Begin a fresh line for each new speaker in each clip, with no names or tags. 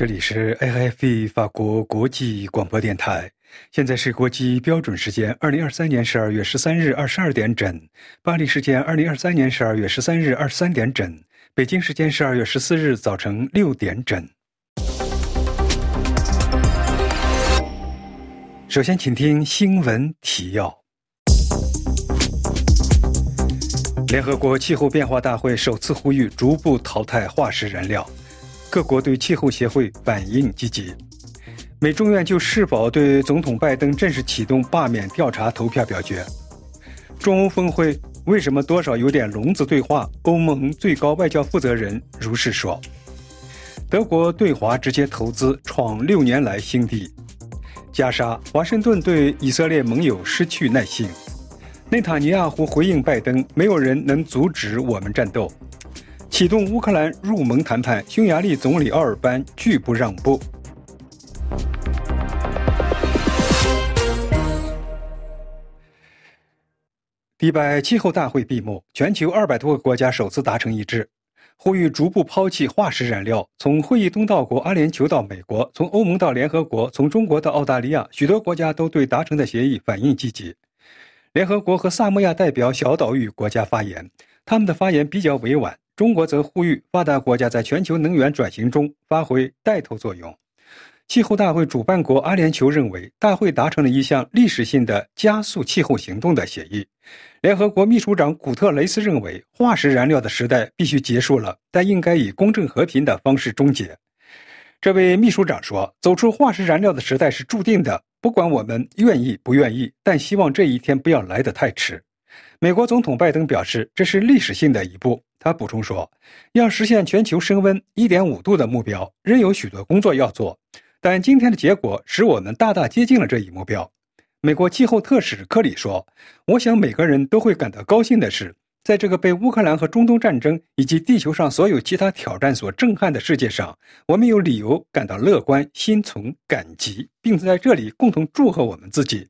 这里是 AFP 法国国际广播电台，现在是国际标准时间二零二三年十二月十三日二十二点整，巴黎时间二零二三年十二月十三日二十三点整，北京时间十二月十四日早晨六点整。首先，请听新闻提要：联合国气候变化大会首次呼吁逐步淘汰化石燃料。各国对气候协会反应积极。美中院就是否对总统拜登正式启动罢免调查投票表决。中欧峰会为什么多少有点聋子对话？欧盟最高外交负责人如是说。德国对华直接投资创六年来新低。加沙，华盛顿对以色列盟友失去耐心。内塔尼亚胡回应拜登：没有人能阻止我们战斗。启动乌克兰入盟谈判，匈牙利总理奥尔班拒不让步。迪拜气候大会闭幕，全球二百多个国家首次达成一致，呼吁逐步抛弃化石燃料。从会议东道国阿联酋到美国，从欧盟到联合国，从中国到澳大利亚，许多国家都对达成的协议反应积极。联合国和萨摩亚代表小岛屿国家发言，他们的发言比较委婉。中国则呼吁发达国家在全球能源转型中发挥带头作用。气候大会主办国阿联酋认为，大会达成了一项历史性的加速气候行动的协议。联合国秘书长古特雷斯认为，化石燃料的时代必须结束了，但应该以公正和平的方式终结。这位秘书长说：“走出化石燃料的时代是注定的，不管我们愿意不愿意，但希望这一天不要来得太迟。”美国总统拜登表示，这是历史性的一步。他补充说：“要实现全球升温1.5度的目标，仍有许多工作要做，但今天的结果使我们大大接近了这一目标。”美国气候特使克里说：“我想每个人都会感到高兴的是，在这个被乌克兰和中东战争以及地球上所有其他挑战所震撼的世界上，我们有理由感到乐观、心存感激，并在这里共同祝贺我们自己。”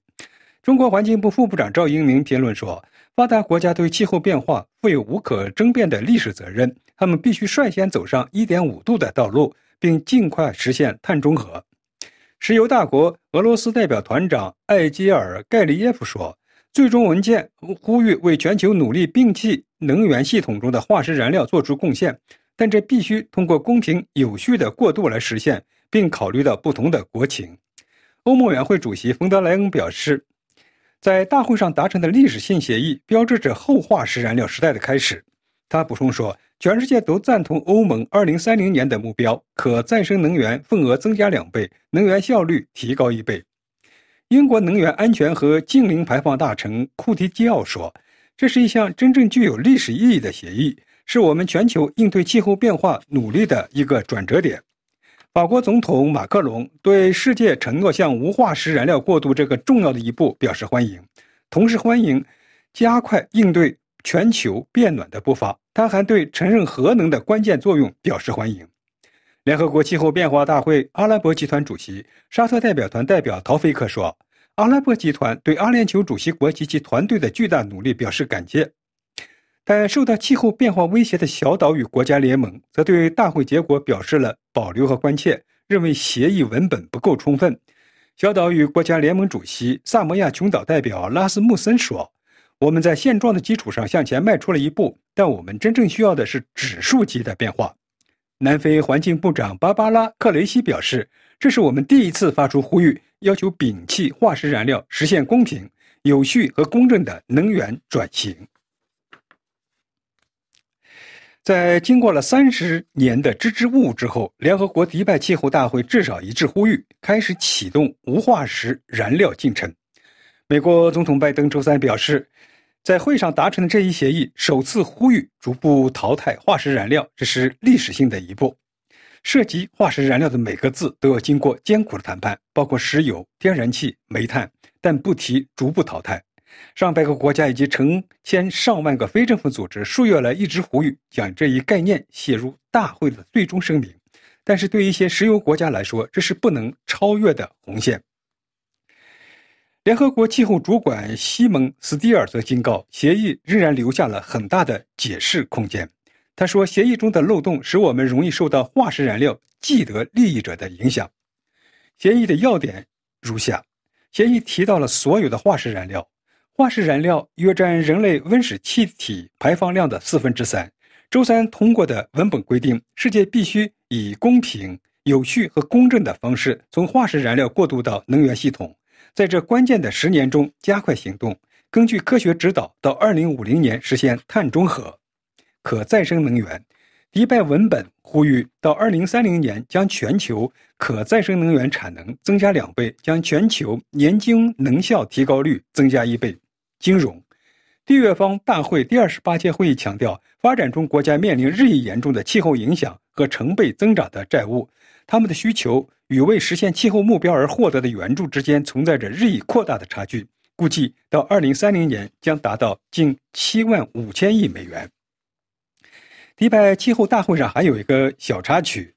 中国环境部副部长赵英明评论说。发达国家对气候变化负有无可争辩的历史责任，他们必须率先走上1.5度的道路，并尽快实现碳中和。石油大国俄罗斯代表团长艾基尔·盖利耶夫说：“最终文件呼吁为全球努力摒弃能源系统中的化石燃料做出贡献，但这必须通过公平有序的过渡来实现，并考虑到不同的国情。”欧盟委员会主席冯德莱恩表示。在大会上达成的历史性协议，标志着后化石燃料时代的开始。他补充说，全世界都赞同欧盟2030年的目标，可再生能源份额增加两倍，能源效率提高一倍。英国能源安全和净零排放大臣库提基奥说：“这是一项真正具有历史意义的协议，是我们全球应对气候变化努力的一个转折点。”法国总统马克龙对世界承诺向无化石燃料过渡这个重要的一步表示欢迎，同时欢迎加快应对全球变暖的步伐。他还对承认核能的关键作用表示欢迎。联合国气候变化大会阿拉伯集团主席沙特代表团代表陶菲克说：“阿拉伯集团对阿联酋主席国及其团队的巨大努力表示感谢。”但受到气候变化威胁的小岛与国家联盟则对大会结果表示了保留和关切，认为协议文本不够充分。小岛与国家联盟主席萨摩亚群岛代表拉斯穆森说：“我们在现状的基础上向前迈出了一步，但我们真正需要的是指数级的变化。”南非环境部长芭芭拉·克雷西表示：“这是我们第一次发出呼吁，要求摒弃化石燃料，实现公平、有序和公正的能源转型。”在经过了三十年的支支吾吾之后，联合国迪拜气候大会至少一致呼吁开始启动无化石燃料进程。美国总统拜登周三表示，在会上达成的这一协议首次呼吁逐步淘汰化石燃料，这是历史性的一步。涉及化石燃料的每个字都要经过艰苦的谈判，包括石油、天然气、煤炭，但不提逐步淘汰。上百个国家以及成千上万个非政府组织数月来一直呼吁将这一概念写入大会的最终声明，但是对一些石油国家来说，这是不能超越的红线。联合国气候主管西蒙斯蒂尔则警告，协议仍然留下了很大的解释空间。他说，协议中的漏洞使我们容易受到化石燃料既得利益者的影响。协议的要点如下：协议提到了所有的化石燃料，化石燃料约占人类温室气体排放量的四分之三。周三通过的文本规定，世界必须以公平、有序和公正的方式从化石燃料过渡到能源系统，在这关键的十年中加快行动，根据科学指导，到二零五零年实现碳中和。可再生能源，迪拜文本呼吁到二零三零年将全球可再生能源产能增加两倍，将全球年均能效提高率增加一倍。金融，缔约方大会第二十八届会议强调，发展中国家面临日益严重的气候影响和成倍增长的债务，他们的需求与为实现气候目标而获得的援助之间存在着日益扩大的差距，估计到二零三零年将达到近七万五千亿美元。迪拜气候大会上还有一个小插曲：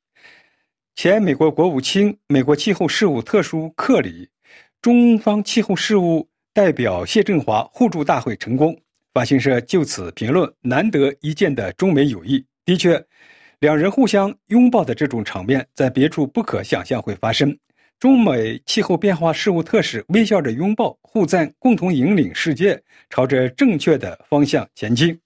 前美国国务卿、美国气候事务特殊克里、中方气候事务代表谢振华互助大会成功。法新社就此评论：“难得一见的中美友谊。”的确，两人互相拥抱的这种场面在别处不可想象会发生。中美气候变化事务特使微笑着拥抱，互赞，共同引领世界朝着正确的方向前进。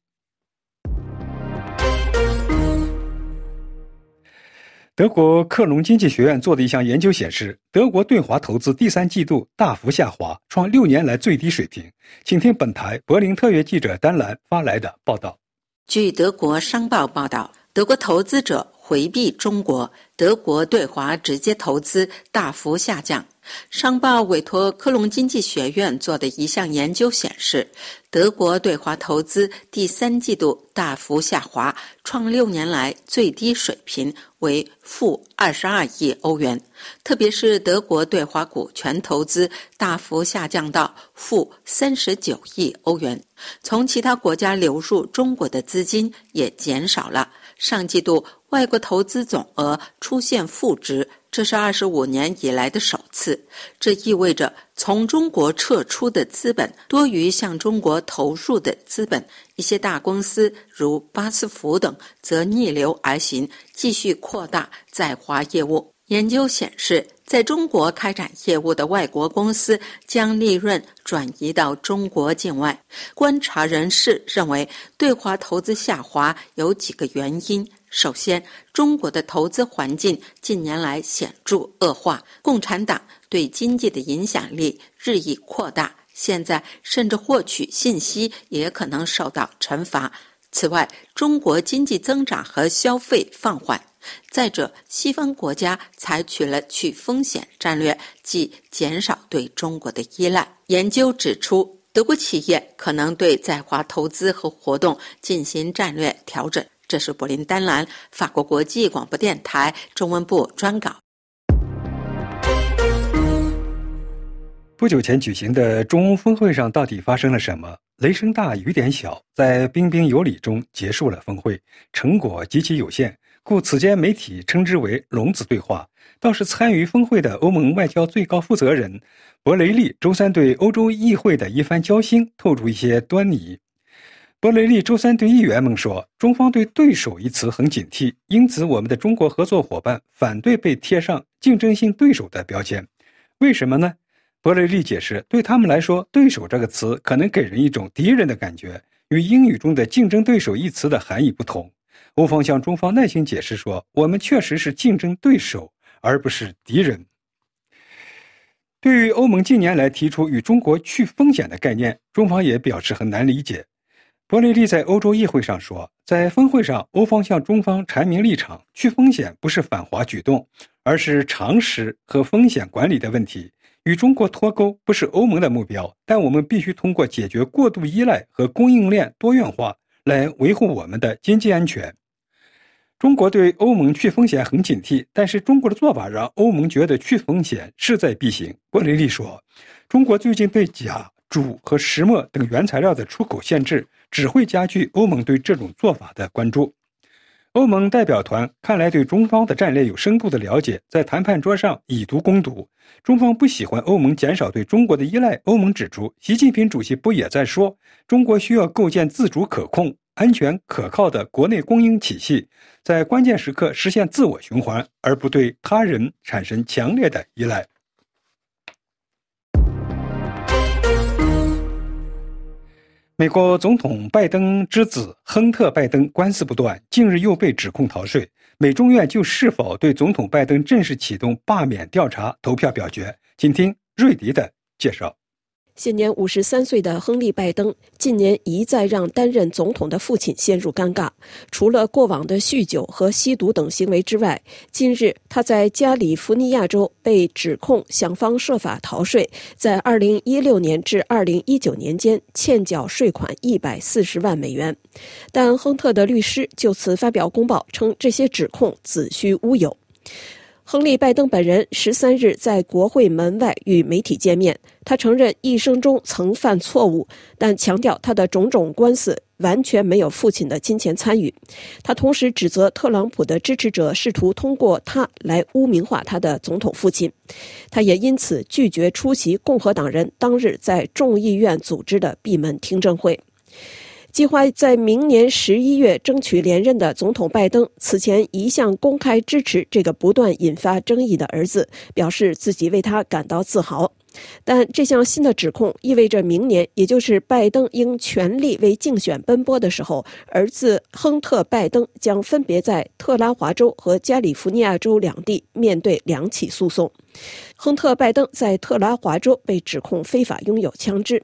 德国克隆经济学院做的一项研究显示，德国对华投资第三季度大幅下滑，创六年来最低水平。请听本台柏林特约记者丹兰发来的报道。
据德国商报报道，德国投资者回避中国，德国对华直接投资大幅下降。商报委托科隆经济学院做的一项研究显示，德国对华投资第三季度大幅下滑，创六年来最低水平，为负二十二亿欧元。特别是德国对华股权投资大幅下降到负三十九亿欧元，从其他国家流入中国的资金也减少了。上季度外国投资总额出现负值。这是二十五年以来的首次，这意味着从中国撤出的资本多于向中国投入的资本。一些大公司如巴斯福等则逆流而行，继续扩大在华业务。研究显示，在中国开展业务的外国公司将利润转移到中国境外。观察人士认为，对华投资下滑有几个原因。首先，中国的投资环境近年来显著恶化，共产党对经济的影响力日益扩大，现在甚至获取信息也可能受到惩罚。此外，中国经济增长和消费放缓。再者，西方国家采取了去风险战略，即减少对中国的依赖。研究指出，德国企业可能对在华投资和活动进行战略调整。这是柏林丹兰法国国际广播电台中文部专稿。
不久前举行的中欧峰会上到底发生了什么？雷声大雨点小，在彬彬有礼中结束了峰会，成果极其有限，故此间媒体称之为“龙子对话”。倒是参与峰会的欧盟外交最高负责人博雷利周三对欧洲议会的一番交心透出一些端倪。博雷利周三对议员们说：“中方对‘对手’一词很警惕，因此我们的中国合作伙伴反对被贴上竞争性对手的标签。为什么呢？”博雷利解释：“对他们来说，‘对手’这个词可能给人一种敌人的感觉，与英语中的‘竞争对手’一词的含义不同。”欧方向中方耐心解释说：“我们确实是竞争对手，而不是敌人。”对于欧盟近年来提出与中国去风险的概念，中方也表示很难理解。伯雷利在欧洲议会上说，在峰会上，欧方向中方阐明立场：去风险不是反华举动，而是常识和风险管理的问题。与中国脱钩不是欧盟的目标，但我们必须通过解决过度依赖和供应链多元化来维护我们的经济安全。中国对欧盟去风险很警惕，但是中国的做法让欧盟觉得去风险势在必行。博雷利说，中国最近对钾、锾和石墨等原材料的出口限制。只会加剧欧盟对这种做法的关注。欧盟代表团看来对中方的战略有深度的了解，在谈判桌上以毒攻毒。中方不喜欢欧盟减少对中国的依赖。欧盟指出，习近平主席不也在说，中国需要构建自主可控、安全可靠的国内供应体系，在关键时刻实现自我循环，而不对他人产生强烈的依赖。美国总统拜登之子亨特·拜登官司不断，近日又被指控逃税。美中院就是否对总统拜登正式启动罢免调查投票表决。请听瑞迪的介绍。
现年五十三岁的亨利·拜登，近年一再让担任总统的父亲陷入尴尬。除了过往的酗酒和吸毒等行为之外，近日他在加利福尼亚州被指控想方设法逃税，在二零一六年至二零一九年间欠缴税款一百四十万美元。但亨特的律师就此发表公报称，这些指控子虚乌有。亨利·拜登本人十三日在国会门外与媒体见面，他承认一生中曾犯错误，但强调他的种种官司完全没有父亲的金钱参与。他同时指责特朗普的支持者试图通过他来污名化他的总统父亲。他也因此拒绝出席共和党人当日在众议院组织的闭门听证会。计划在明年十一月争取连任的总统拜登，此前一向公开支持这个不断引发争议的儿子，表示自己为他感到自豪。但这项新的指控意味着明年，也就是拜登应全力为竞选奔波的时候，儿子亨特·拜登将分别在特拉华州和加利福尼亚州两地面对两起诉讼。亨特·拜登在特拉华州被指控非法拥有枪支。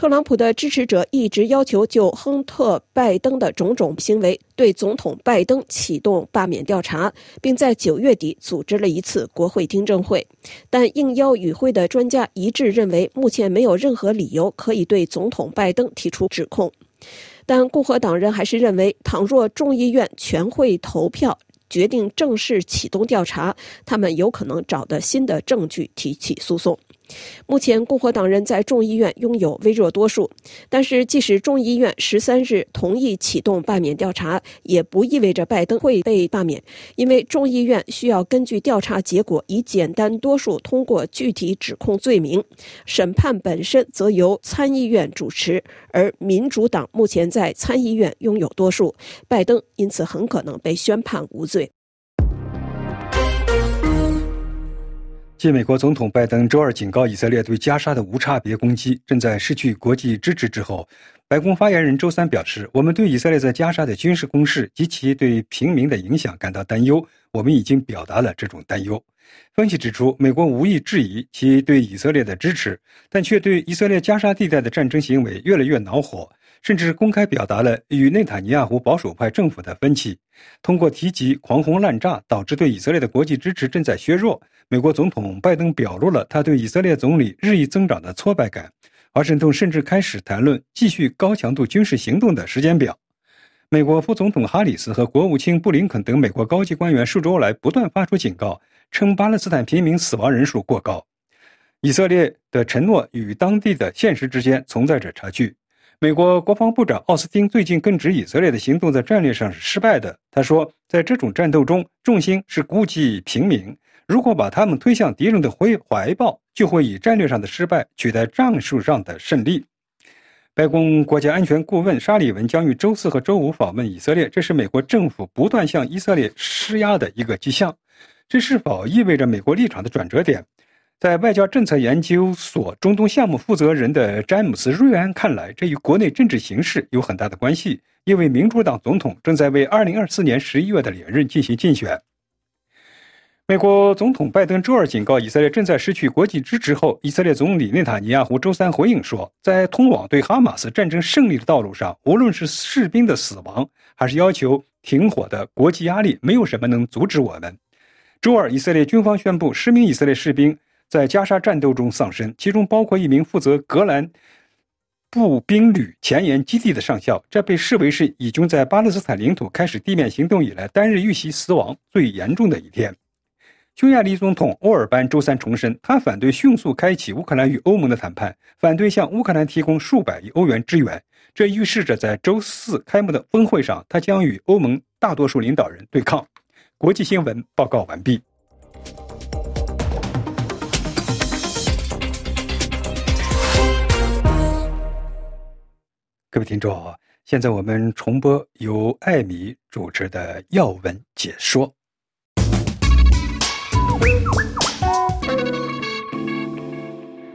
特朗普的支持者一直要求就亨特·拜登的种种行为对总统拜登启动罢免调查，并在九月底组织了一次国会听证会。但应邀与会的专家一致认为，目前没有任何理由可以对总统拜登提出指控。但共和党人还是认为，倘若众议院全会投票决定正式启动调查，他们有可能找到新的证据提起诉讼。目前，共和党人在众议院拥有微弱多数，但是即使众议院十三日同意启动罢免调查，也不意味着拜登会被罢免，因为众议院需要根据调查结果以简单多数通过具体指控罪名，审判本身则由参议院主持，而民主党目前在参议院拥有多数，拜登因此很可能被宣判无罪。
继美国总统拜登周二警告以色列对加沙的无差别攻击正在失去国际支持之后，白宫发言人周三表示：“我们对以色列在加沙的军事攻势及其对平民的影响感到担忧。我们已经表达了这种担忧。”分析指出，美国无意质疑其对以色列的支持，但却对以色列加沙地带的战争行为越来越恼火。甚至公开表达了与内塔尼亚胡保守派政府的分歧。通过提及狂轰滥炸导致对以色列的国际支持正在削弱，美国总统拜登表露了他对以色列总理日益增长的挫败感。华盛顿甚至开始谈论继续高强度军事行动的时间表。美国副总统哈里斯和国务卿布林肯等美国高级官员数周来不断发出警告，称巴勒斯坦平民死亡人数过高，以色列的承诺与当地的现实之间存在着差距。美国国防部长奥斯汀最近更指以色列的行动在战略上是失败的。他说，在这种战斗中，重心是顾及平民。如果把他们推向敌人的怀怀抱，就会以战略上的失败取代战术上的胜利。白宫国家安全顾问沙利文将于周四和周五访问以色列，这是美国政府不断向以色列施压的一个迹象。这是否意味着美国立场的转折点？在外交政策研究所中东项目负责人的詹姆斯·瑞安看来，这与国内政治形势有很大的关系，因为民主党总统正在为2024年11月的连任进行竞选。美国总统拜登周二警告以色列正在失去国际支持后，以色列总理内塔尼亚胡周三回应说，在通往对哈马斯战争胜利的道路上，无论是士兵的死亡，还是要求停火的国际压力，没有什么能阻止我们。周二，以色列军方宣布，十名以色列士兵。在加沙战斗中丧生，其中包括一名负责格兰步兵旅前沿基地的上校。这被视为是以军在巴勒斯坦领土开始地面行动以来单日遇袭死亡最严重的一天。匈牙利总统欧尔班周三重申，他反对迅速开启乌克兰与欧盟的谈判，反对向乌克兰提供数百亿欧元支援。这预示着在周四开幕的峰会上，他将与欧盟大多数领导人对抗。国际新闻报告完毕。各位听众，现在我们重播由艾米主持的要闻解说。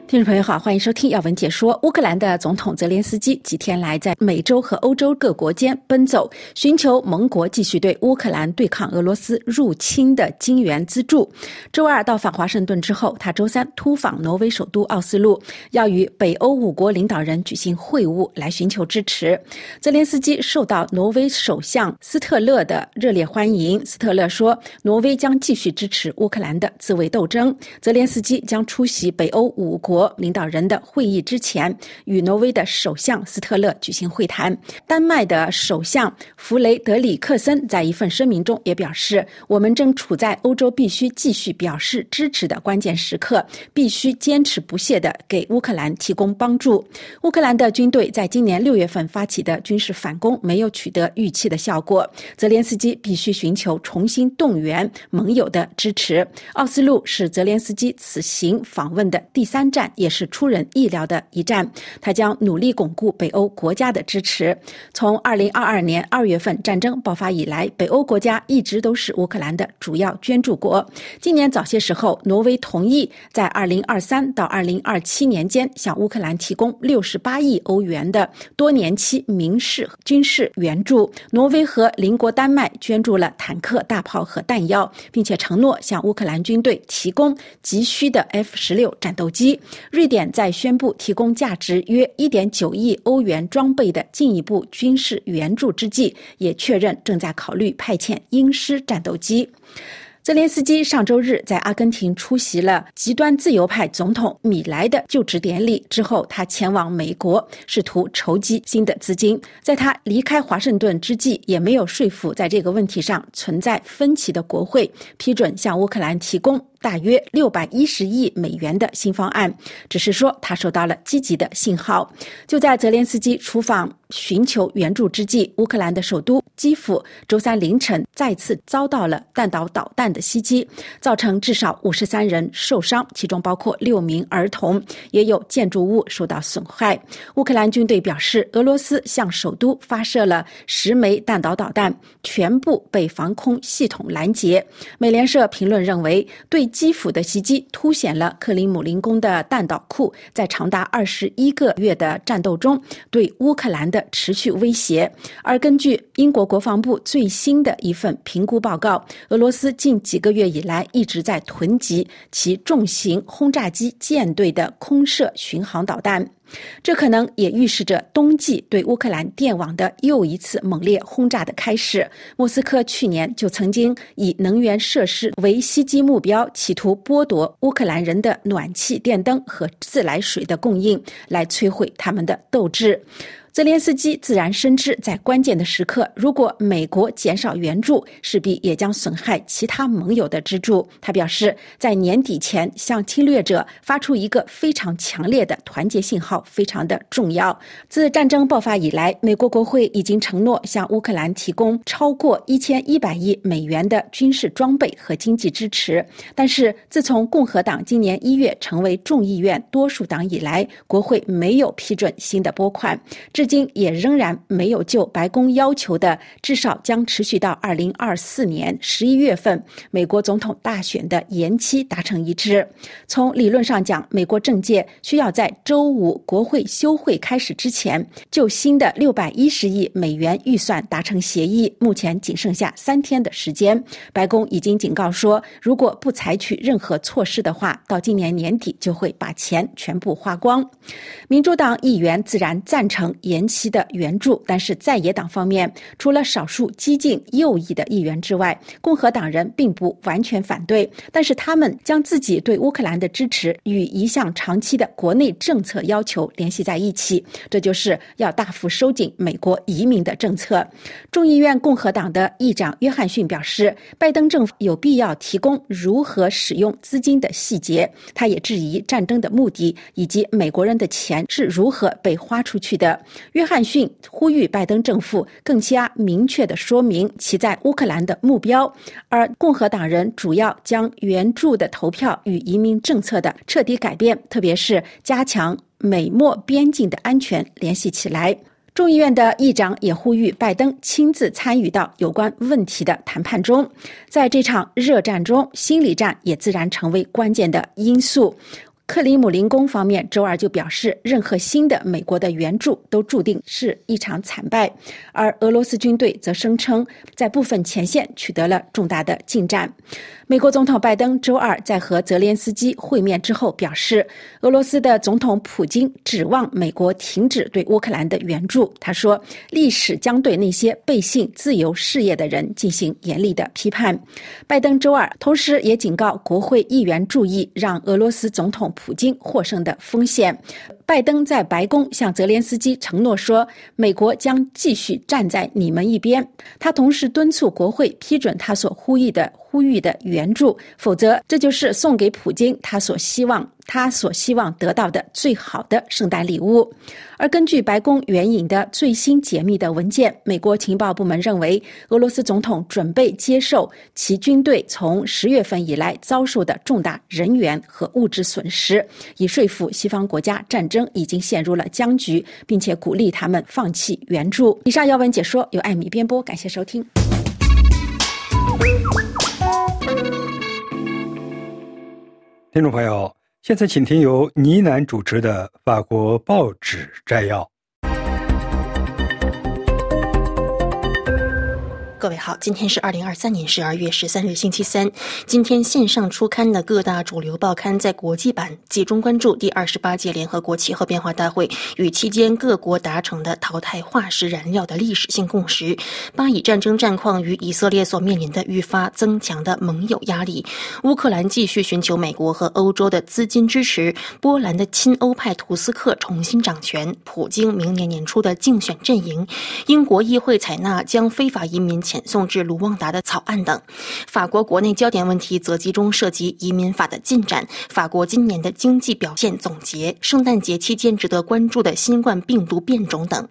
听众朋友好，欢迎收听要闻解说。乌克兰的总统泽连斯基几天来在美洲和欧洲各国间奔走，寻求盟国继续对乌克兰对抗俄罗斯入侵的金援资助。周二到访华盛顿之后，他周三突访挪威首都奥斯陆，要与北欧五国领导人举行会晤，来寻求支持。泽连斯基受到挪威首相斯特勒的热烈欢迎。斯特勒说，挪威将继续支持乌克兰的自卫斗争。泽连斯基将出席北欧五国。国领导人的会议之前，与挪威的首相斯特勒举行会谈。丹麦的首相弗雷德里克森在一份声明中也表示：“我们正处在欧洲必须继续表示支持的关键时刻，必须坚持不懈地给乌克兰提供帮助。”乌克兰的军队在今年六月份发起的军事反攻没有取得预期的效果，泽连斯基必须寻求重新动员盟友的支持。奥斯陆是泽连斯基此行访问的第三站。也是出人意料的一战。他将努力巩固北欧国家的支持。从二零二二年二月份战争爆发以来，北欧国家一直都是乌克兰的主要捐助国。今年早些时候，挪威同意在二零二三到二零二七年间向乌克兰提供六十八亿欧元的多年期民事军事援助。挪威和邻国丹麦捐助了坦克、大炮和弹药，并且承诺向乌克兰军队提供急需的 F 十六战斗机。瑞典在宣布提供价值约1.9亿欧元装备的进一步军事援助之际，也确认正在考虑派遣鹰狮战斗机。泽连斯基上周日在阿根廷出席了极端自由派总统米莱的就职典礼之后，他前往美国，试图筹集新的资金。在他离开华盛顿之际，也没有说服在这个问题上存在分歧的国会批准向乌克兰提供。大约六百一十亿美元的新方案，只是说他收到了积极的信号。就在泽连斯基出访寻求援助之际，乌克兰的首都基辅周三凌晨再次遭到了弹道导弹的袭击，造成至少五十三人受伤，其中包括六名儿童，也有建筑物受到损害。乌克兰军队表示，俄罗斯向首都发射了十枚弹道导弹，全部被防空系统拦截。美联社评论认为，对。基辅的袭击凸显了克里姆林宫的弹道库在长达二十一个月的战斗中对乌克兰的持续威胁。而根据英国国防部最新的一份评估报告，俄罗斯近几个月以来一直在囤积其重型轰炸机舰队的空射巡航导弹。这可能也预示着冬季对乌克兰电网的又一次猛烈轰炸的开始。莫斯科去年就曾经以能源设施为袭击目标，企图剥夺乌克兰人的暖气、电灯和自来水的供应，来摧毁他们的斗志。泽连斯基自然深知，在关键的时刻，如果美国减少援助，势必也将损害其他盟友的支柱。他表示，在年底前向侵略者发出一个非常强烈的团结信号，非常的重要。自战争爆发以来，美国国会已经承诺向乌克兰提供超过一千一百亿美元的军事装备和经济支持。但是，自从共和党今年一月成为众议院多数党以来，国会没有批准新的拨款。至至今也仍然没有就白宫要求的至少将持续到二零二四年十一月份美国总统大选的延期达成一致。从理论上讲，美国政界需要在周五国会休会开始之前就新的六百一十亿美元预算达成协议。目前仅剩下三天的时间。白宫已经警告说，如果不采取任何措施的话，到今年年底就会把钱全部花光。民主党议员自然赞成也。延期的援助，但是在野党方面，除了少数激进右翼的议员之外，共和党人并不完全反对。但是他们将自己对乌克兰的支持与一项长期的国内政策要求联系在一起，这就是要大幅收紧美国移民的政策。众议院共和党的议长约翰逊表示，拜登政府有必要提供如何使用资金的细节。他也质疑战争的目的以及美国人的钱是如何被花出去的。约翰逊呼吁拜登政府更加明确地说明其在乌克兰的目标，而共和党人主要将援助的投票与移民政策的彻底改变，特别是加强美墨边境的安全联系起来。众议院的议长也呼吁拜登亲自参与到有关问题的谈判中。在这场热战中，心理战也自然成为关键的因素。克里姆林宫方面周二就表示，任何新的美国的援助都注定是一场惨败，而俄罗斯军队则声称在部分前线取得了重大的进展。美国总统拜登周二在和泽连斯基会面之后表示，俄罗斯的总统普京指望美国停止对乌克兰的援助。他说，历史将对那些背信自由事业的人进行严厉的批判。拜登周二同时也警告国会议员注意让俄罗斯总统普京获胜的风险。拜登在白宫向泽连斯基承诺说，美国将继续站在你们一边。他同时敦促国会批准他所呼吁的。呼吁的援助，否则这就是送给普京他所希望他所希望得到的最好的圣诞礼物。而根据白宫援引的最新解密的文件，美国情报部门认为，俄罗斯总统准备接受其军队从十月份以来遭受的重大人员和物质损失，以说服西方国家战争已经陷入了僵局，并且鼓励他们放弃援助。以上要闻解说由艾米编播，感谢收听。
听众朋友，现在请听由倪楠主持的法国报纸摘要。
各位好，今天是二零二三年十二月十三日，星期三。今天线上出刊的各大主流报刊在国际版集中关注第二十八届联合国气候变化大会与期间各国达成的淘汰化石燃料的历史性共识。巴以战争战况与以色列所面临的愈发增强的盟友压力，乌克兰继续寻求美国和欧洲的资金支持，波兰的亲欧派图斯克重新掌权，普京明年年初的竞选阵营，英国议会采纳将非法移民送至卢旺达的草案等，法国国内焦点问题则集中涉及移民法的进展、法国今年的经济表现总结、圣诞节期间值得关注的新冠病毒变种等。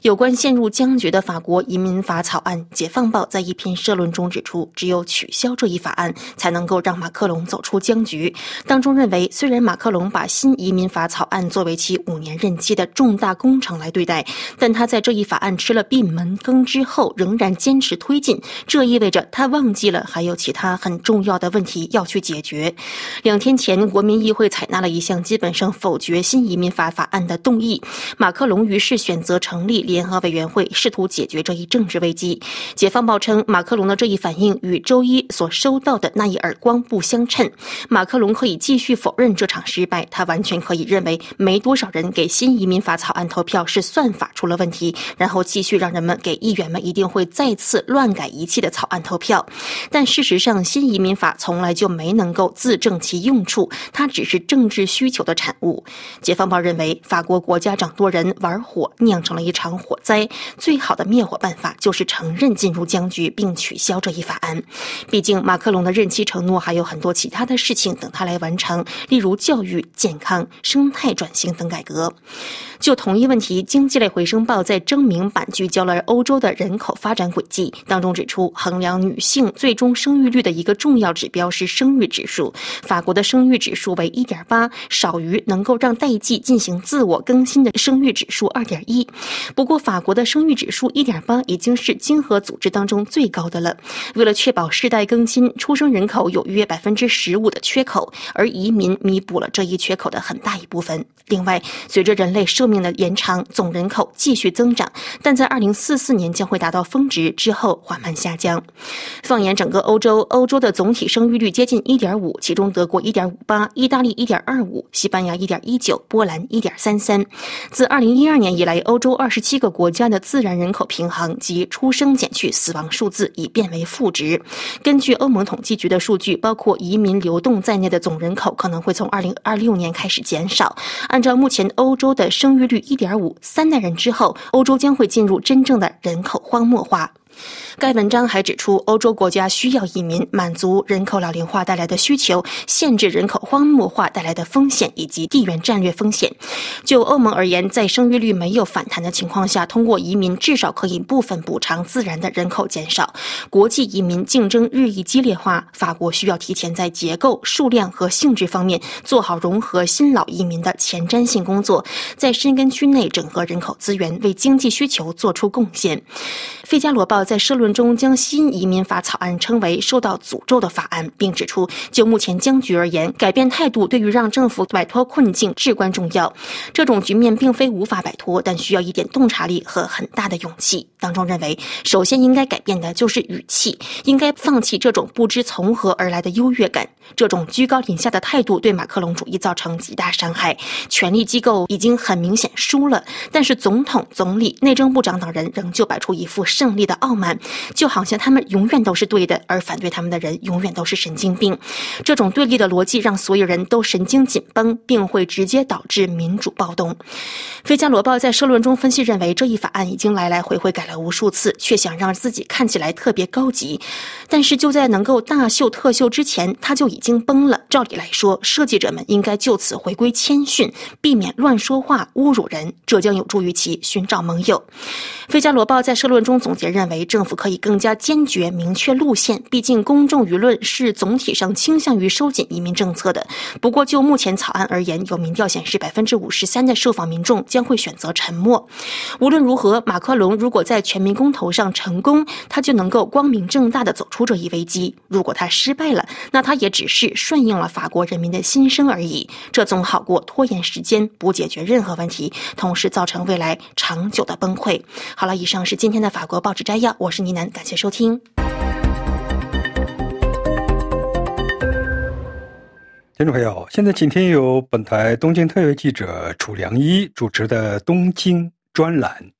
有关陷入僵局的法国移民法草案，《解放报》在一篇社论中指出，只有取消这一法案，才能够让马克龙走出僵局。当中认为，虽然马克龙把新移民法草案作为其五年任期的重大工程来对待，但他在这一法案吃了闭门羹之后，仍然坚。推进，这意味着他忘记了还有其他很重要的问题要去解决。两天前，国民议会采纳了一项基本上否决新移民法法案的动议，马克龙于是选择成立联合委员会，试图解决这一政治危机。解放报称，马克龙的这一反应与周一所收到的那一耳光不相称。马克龙可以继续否认这场失败，他完全可以认为没多少人给新移民法草案投票是算法出了问题，然后继续让人们给议员们一定会再次。次乱改一气的草案投票，但事实上，新移民法从来就没能够自证其用处，它只是政治需求的产物。解放报认为，法国国家掌舵人玩火，酿成了一场火灾。最好的灭火办法就是承认进入僵局，并取消这一法案。毕竟，马克龙的任期承诺还有很多其他的事情等他来完成，例如教育、健康、生态转型等改革。就同一问题，《经济类回声报》在征名版聚焦了欧洲的人口发展轨，当中指出，衡量女性最终生育率的一个重要指标是生育指数。法国的生育指数为一点八，少于能够让代际进行自我更新的生育指数二点一。不过，法国的生育指数一点八已经是经合组织当中最高的了。为了确保世代更新，出生人口有约百分之十五的缺口，而移民弥补了这一缺口的很大一部分。另外，随着人类寿命命的延长，总人口继续增长，但在二零四四年将会达到峰值之后缓慢下降。放眼整个欧洲，欧洲的总体生育率接近一点五，其中德国一点五八，意大利一点二五，西班牙一点一九，波兰一点三三。自二零一二年以来，欧洲二十七个国家的自然人口平衡及出生减去死亡数字已变为负值。根据欧盟统计局的数据，包括移民流动在内的总人口可能会从二零二六年开始减少。按照目前欧洲的生育率一点五，三代人之后，欧洲将会进入真正的人口荒漠化。该文章还指出，欧洲国家需要移民，满足人口老龄化带来的需求，限制人口荒漠化带来的风险以及地缘战略风险。就欧盟而言，在生育率没有反弹的情况下，通过移民至少可以部分补偿自然的人口减少。国际移民竞争日益激烈化，法国需要提前在结构、数量和性质方面做好融合新老移民的前瞻性工作，在深根区内整合人口资源，为经济需求做出贡献。《费加罗报》在社论中将新移民法草案称为“受到诅咒的法案”，并指出，就目前僵局而言，改变态度对于让政府摆脱困境至关重要。这种局面并非无法摆脱，但需要一点洞察力和很大的勇气。当中认为，首先应该改变的就是语气，应该放弃这种不知从何而来的优越感。这种居高临下的态度对马克龙主义造成极大伤害。权力机构已经很明显输了，但是总统、总理、内政部长等人仍旧摆出一副。胜利的傲慢，就好像他们永远都是对的，而反对他们的人永远都是神经病。这种对立的逻辑让所有人都神经紧绷，并会直接导致民主暴动。《费加罗报》在社论中分析认为，这一法案已经来来回回改了无数次，却想让自己看起来特别高级。但是就在能够大秀特秀之前，他就已经崩了。照理来说，设计者们应该就此回归谦逊，避免乱说话、侮辱人，这将有助于其寻找盟友。《费加罗报》在社论中总结认为，政府可以更加坚决、明确路线。毕竟，公众舆论是总体上倾向于收紧移民政策的。不过，就目前草案而言，有民调显示，百分之五十三的受访民众将会选择沉默。无论如何，马克龙如果在全民公投上成功，他就能够光明正大的走出这一危机；如果他失败了，那他也只是顺应了法国人民的心声而已。这总好过拖延时间，不解决任何问题，同时造成未来长久的崩溃。好了，以上是今天的法国报纸摘要，我是倪楠，感谢收听。
听众朋友，现在请听由本台东京特约记者楚良一主持的东京专栏。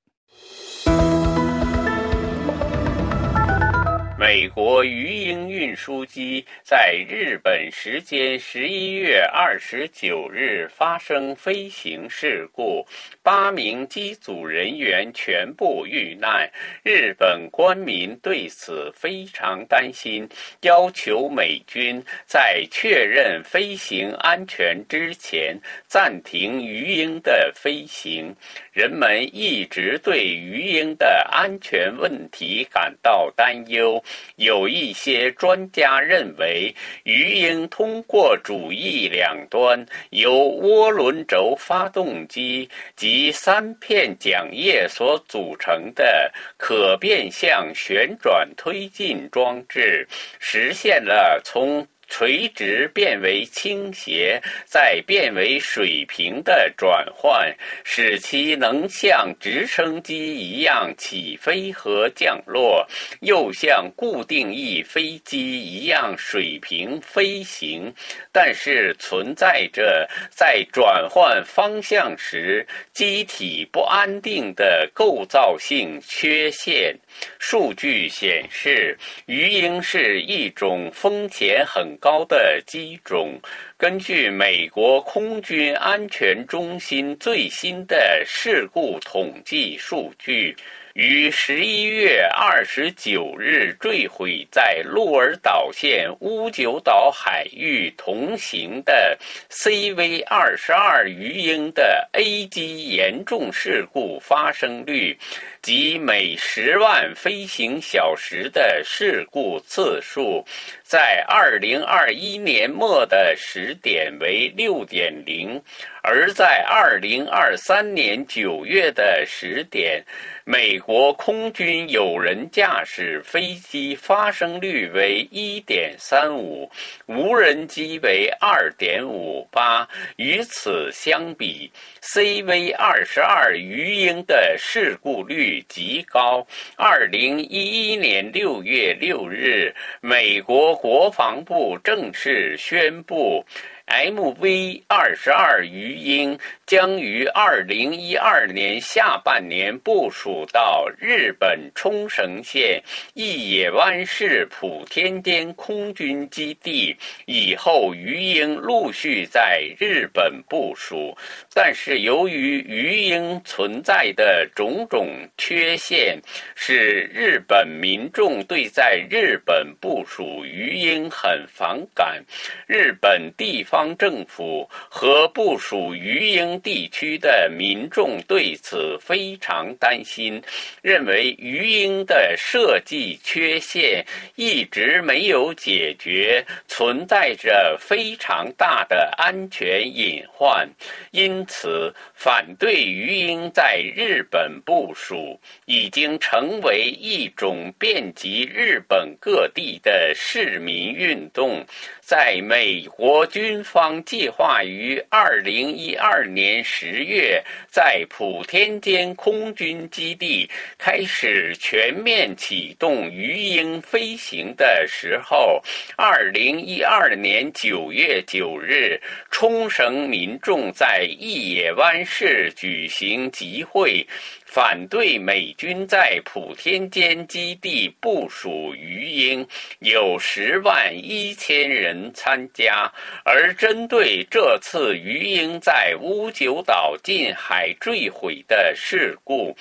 美国鱼鹰运输机在日本时间十一月二十九日发生飞行事故，八名机组人员全部遇难。日本官民对此非常担心，要求美军在确认飞行安全之前暂停鱼鹰的飞行。人们一直对鱼鹰的安全问题感到担忧。有一些专家认为，鱼鹰通过主翼两端由涡轮轴发动机及三片桨叶所组成的可变向旋转推进装置，实现了从。垂直变为倾斜，再变为水平的转换，使其能像直升机一样起飞和降落，又像固定翼飞机一样水平飞行。但是存在着在转换方向时机体不安定的构造性缺陷。数据显示，鱼鹰是一种风险很高的机种。根据美国空军安全中心最新的事故统计数据。于十一月二十九日坠毁在鹿儿岛县乌九岛海域同行的 CV 二十二鱼鹰的 A 机严重事故发生率，即每十万飞行小时的事故次数，在二零二一年末的时点为六点零，而在二零二三年九月的时点。美国空军有人驾驶飞机发生率为1.35，无人机为2.58。与此相比 CV 二十二鱼鹰的事故率极高。二零一一年六月六日，美国国防部正式宣布。MV 二十二鱼鹰将于二零一二年下半年部署到日本冲绳县义野湾市普天间空军基地，以后鱼鹰陆续在日本部署。但是由于鱼鹰存在的种种缺陷，使日本民众对在日本部署鱼鹰很反感。日本地方方政府和部署鱼鹰地区的民众对此非常担心，认为鱼鹰的设计缺陷一直没有解决，存在着非常大的安全隐患，因此反对鱼鹰在日本部署已经成为一种遍及日本各地的市民运动。在美国军方计划于二零一二年十月在普天间空军基地开始全面启动鱼鹰飞行的时候，二零一二年九月九日，冲绳民众在义野湾市举行集会。反对美军在普天间基地部署鱼鹰，有十万一千人参加。而针对这次鱼鹰在乌九岛近海坠毁的事故，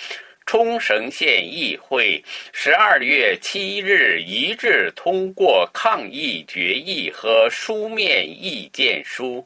冲绳县议会十二月七日一致通过抗议决议和书面意见书。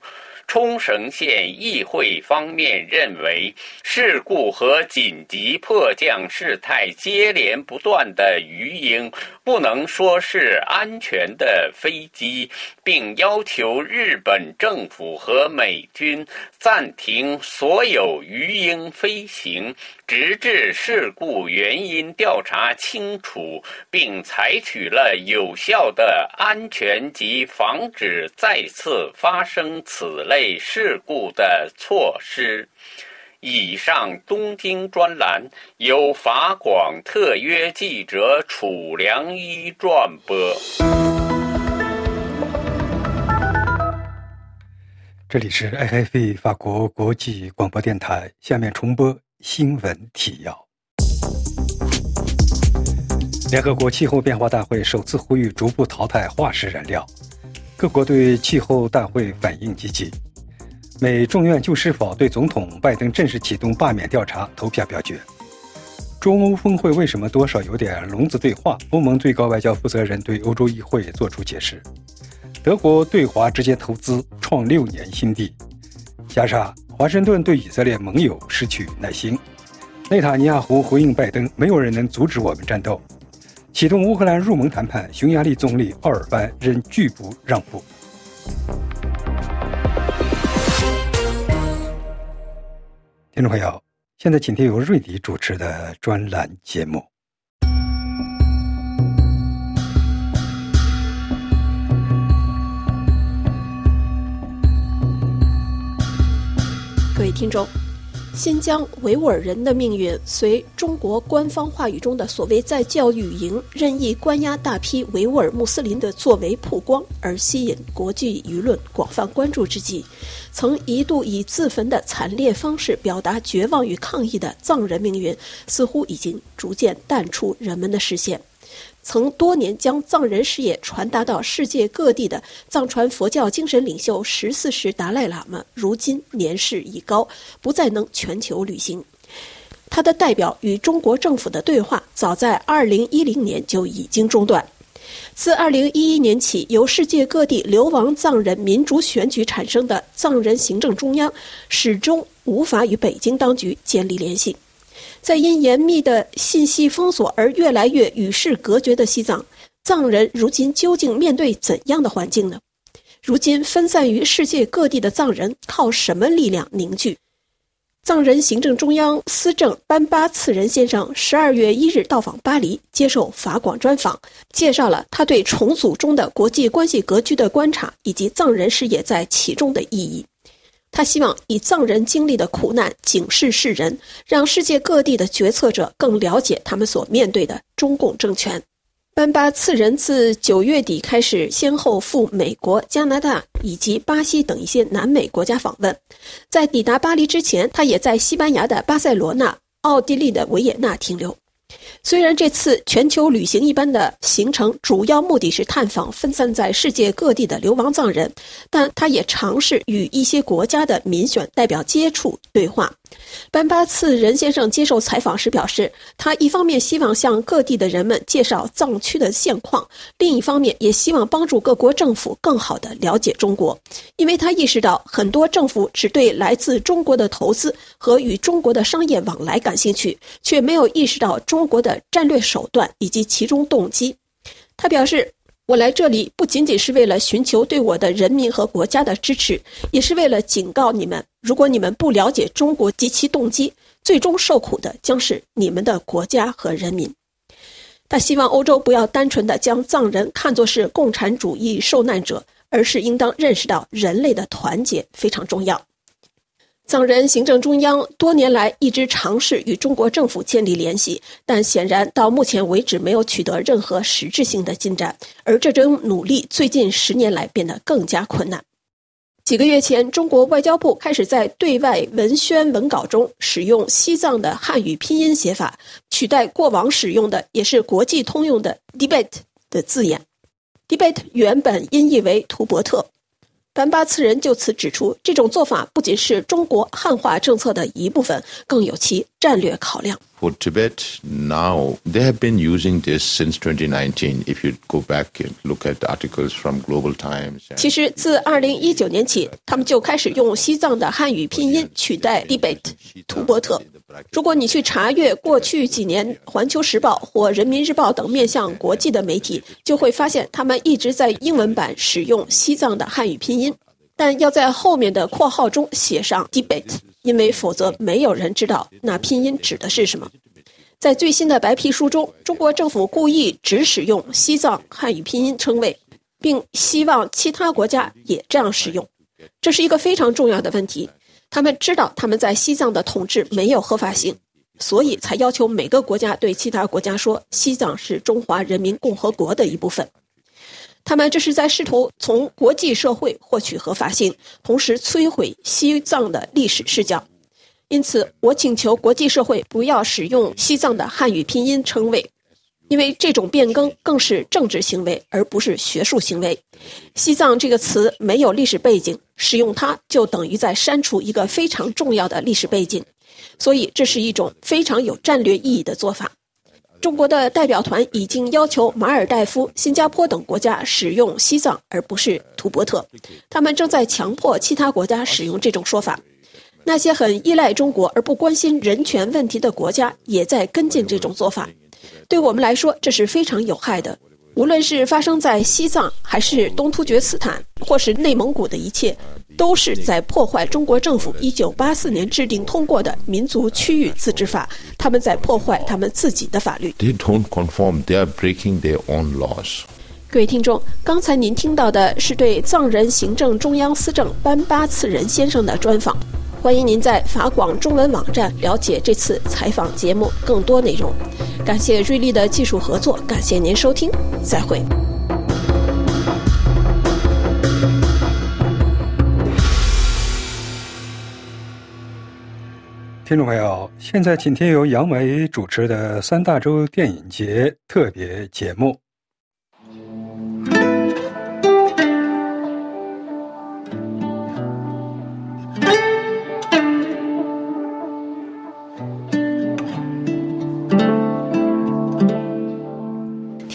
冲绳县议会方面认为，事故和紧急迫降事态接连不断的鱼鹰不能说是安全的飞机，并要求日本政府和美军暂停所有鱼鹰飞行，直至事故原因调查清楚，并采取了有效的安全及防止再次发生此类。事故的措施。以上东京专栏由法广特约记者楚良一转播。
这里是 AFP 法国国际广播电台，下面重播新闻提要。联合国气候变化大会首次呼吁逐步淘汰化石燃料，各国对气候大会反应积极。美众院就是否对总统拜登正式启动罢免调查投票表决。中欧峰会为什么多少有点聋子对话？欧盟最高外交负责人对欧洲议会作出解释。德国对华直接投资创六年新低。加上，华盛顿对以色列盟友失去耐心。内塔尼亚胡回应拜登：“没有人能阻止我们战斗。”启动乌克兰入盟谈判，匈牙利总理奥尔班仍拒不让步。听众朋友，现在请听由瑞迪主持的专栏节目。
听众。新疆维吾尔人的命运，随中国官方话语中的所谓在教育营任意关押大批维吾尔穆斯林的作为曝光而吸引国际舆论广泛关注之际，曾一度以自焚的惨烈方式表达绝望与抗议的藏人命运，似乎已经逐渐淡出人们的视线。曾多年将藏人事业传达到世界各地的藏传佛教精神领袖十四世达赖喇嘛，如今年事已高，不再能全球旅行。他的代表与中国政府的对话，早在二零一零年就已经中断。自二零一一年起，由世界各地流亡藏人民主选举产生的藏人行政中央，始终无法与北京当局建立联系。在因严密的信息封锁而越来越与世隔绝的西藏，藏人如今究竟面对怎样的环境呢？如今分散于世界各地的藏人靠什么力量凝聚？藏人行政中央司政班巴次仁先生十二月一日到访巴黎，接受法广专访，介绍了他对重组中的国际关系格局的观察，以及藏人事业在其中的意义。他希望以藏人经历的苦难警示世人，让世界各地的决策者更了解他们所面对的中共政权。班巴次仁自九月底开始，先后赴美国、加拿大以及巴西等一些南美国家访问。在抵达巴黎之前，他也在西班牙的巴塞罗那、奥地利的维也纳停留。虽然这次全球旅行一般的行程主要目的是探访分散在世界各地的流亡藏人，但他也尝试与一些国家的民选代表接触对话。班巴次仁先生接受采访时表示，他一方面希望向各地的人们介绍藏区的现况，另一方面也希望帮助各国政府更好地了解中国，因为他意识到很多政府只对来自中国的投资和与中国的商业往来感兴趣，却没有意识到中国的战略手段以及其中动机。他表示。我来这里不仅仅是为了寻求对我的人民和国家的支持，也是为了警告你们：如果你们不了解中国及其动机，最终受苦的将是你们的国家和人民。他希望欧洲不要单纯的将藏人看作是共产主义受难者，而是应当认识到人类的团结非常重要。藏人行政中央多年来一直尝试与中国政府建立联系，但显然到目前为止没有取得任何实质性的进展。而这种努力最近十年来变得更加困难。几个月前，中国外交部开始在对外文宣文稿中使用西藏的汉语拼音写法，取代过往使用的也是国际通用的 “debate” 的字眼。“debate” 原本音译为“图伯特”。班巴次仁就此指出，这种做法不仅是中国汉化政策的一部分，更有其战略考量。
For Tibet now, they have been using this since 2019. If you go back and look at articles from Global Times.
其实自2019年起，他们就开始用西藏的汉语拼音取代 debate 图伯特。如果你去查阅过去几年《环球时报》或《人民日报》等面向国际的媒体，就会发现他们一直在英文版使用西藏的汉语拼音，但要在后面的括号中写上 debate，因为否则没有人知道那拼音指的是什么。在最新的白皮书中，中国政府故意只使用西藏汉语拼音称谓，并希望其他国家也这样使用，这是一个非常重要的问题。他们知道他们在西藏的统治没有合法性，所以才要求每个国家对其他国家说西藏是中华人民共和国的一部分。他们这是在试图从国际社会获取合法性，同时摧毁西藏的历史视角。因此，我请求国际社会不要使用西藏的汉语拼音称谓。因为这种变更更是政治行为，而不是学术行为。西藏这个词没有历史背景，使用它就等于在删除一个非常重要的历史背景，所以这是一种非常有战略意义的做法。中国的代表团已经要求马尔代夫、新加坡等国家使用西藏，而不是图伯特。他们正在强迫其他国家使用这种说法。那些很依赖中国而不关心人权问题的国家，也在跟进这种做法。对我们来说，这是非常有害的。无论是发生在西藏，还是东突厥斯坦，或是内蒙古的一切，都是在破坏中国政府1984年制定通过的民族区域自治法。他们在破坏他们自己的法律。
They don't conform; they are breaking their own laws.
各位听众，刚才您听到的是对藏人行政中央司政班巴次仁先生的专访。欢迎您在法广中文网站了解这次采访节目更多内容。感谢瑞丽的技术合作，感谢您收听，再会。
听众朋友，现在请听由杨梅主持的三大洲电影节特别节目。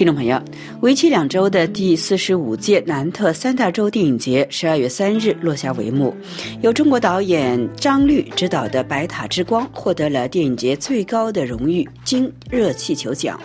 听众朋友，为期两周的第四十五届南特三大洲电影节十二月三日落下帷幕。由中国导演张律执导的《白塔之光》获得了电影节最高的荣誉金热气球奖。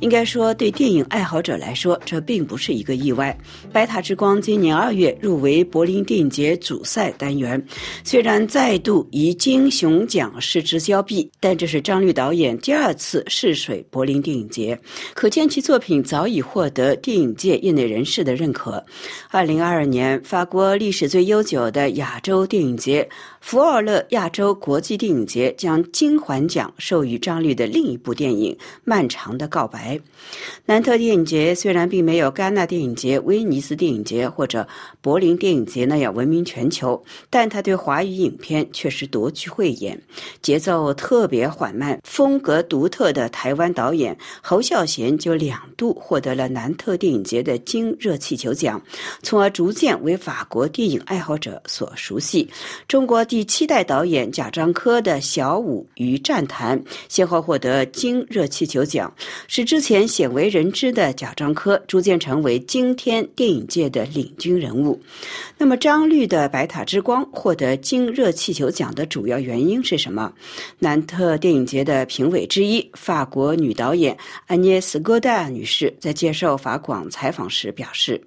应该说，对电影爱好者来说，这并不是一个意外。《白塔之光》今年二月入围柏林电影节主赛单元，虽然再度以金熊奖失之交臂，但这是张律导演第二次试水柏林电影节，可见其作品早已获得电影界业内人士的认可。二零二二年，法国历史最悠久的亚洲电影节。福尔勒亚洲国际电影节将金环奖授予张律的另一部电影《漫长的告白》。南特电影节虽然并没有戛纳电影节、威尼斯电影节或者柏林电影节那样闻名全球，但他对华语影片却是独具慧眼。节奏特别缓慢、风格独特的台湾导演侯孝贤就两度获得了南特电影节的金热气球奖，从而逐渐为法国电影爱好者所熟悉。中国第七代导演贾樟柯的《小五》与《战坛》先后获得金热气球奖，使之前鲜为人知的贾樟柯逐渐成为今天电影界的领军人物。那么，张律的《白塔之光》获得金热气球奖的主要原因是什么？南特电影节的评委之一、法国女导演安妮斯·戈达女士在接受法广采访时表示。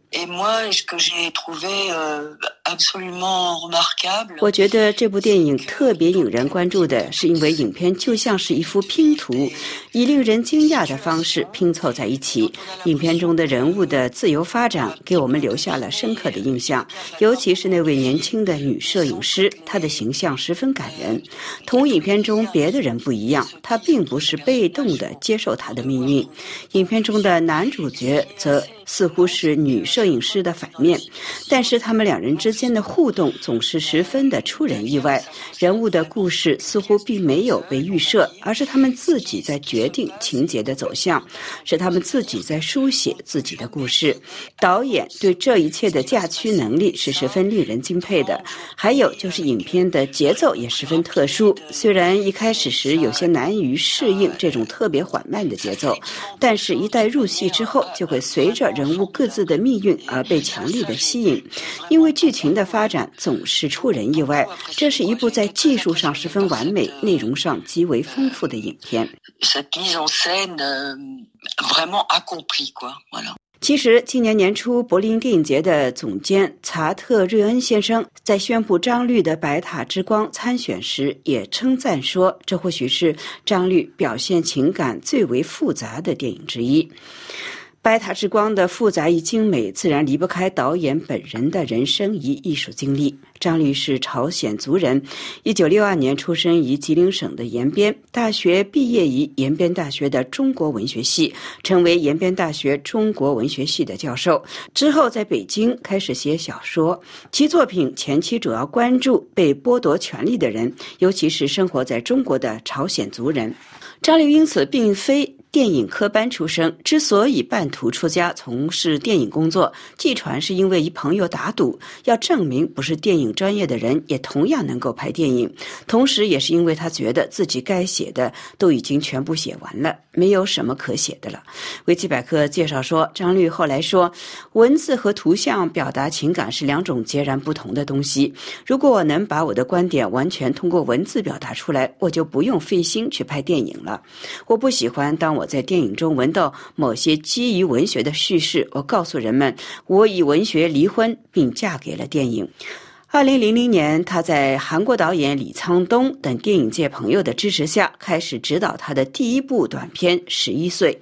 我觉得这部电影特别引人关注的是，因为影片就像是一幅拼图，以令人惊讶的方式拼凑在一起。影片中的人物的自由发展给我们留下了深刻的印象，尤其是那位年轻的女摄影师，她的形象十分感人。同影片中别的人不一样，她并不是被动的接受她的命运。影片中的男主角则似乎是女摄影师的反面，但是他们两人之间的互动。总是十分的出人意外，人物的故事似乎并没有被预设，而是他们自己在决定情节的走向，是他们自己在书写自己的故事。导演对这一切的驾驭能力是十分令人敬佩的。还有就是影片的节奏也十分特殊，虽然一开始时有些难于适应这种特别缓慢的节奏，但是一旦入戏之后，就会随着人物各自的命运而被强烈的吸引，因为剧情的发展。总是出人意外。这是一部在技术上十分完美、内容上极为丰富的影片。其实，今年年初柏林电影节的总监查特瑞恩先生在宣布张律的《白塔之光》参选时，也称赞说，这或许是张律表现情感最为复杂的电影之一。《白塔之光》的复杂与精美，自然离不开导演本人的人生与艺术经历。张律是朝鲜族人，一九六二年出生于吉林省的延边，大学毕业于延边大学的中国文学系，成为延边大学中国文学系的教授。之后在北京开始写小说，其作品前期主要关注被剥夺权利的人，尤其是生活在中国的朝鲜族人。张律因此并非。电影科班出身，之所以半途出家从事电影工作，据传是因为一朋友打赌要证明不是电影专业的人也同样能够拍电影，同时也是因为他觉得自己该写的都已经全部写完了，没有什么可写的了。维基百科介绍说，张律后来说，文字和图像表达情感是两种截然不同的东西。如果我能把我的观点完全通过文字表达出来，我就不用费心去拍电影了。我不喜欢当。我在电影中闻到某些基于文学的叙事，我告诉人们，我以文学离婚，并嫁给了电影。二零零零年，他在韩国导演李沧东等电影界朋友的支持下，开始执导他的第一部短片《十一岁》。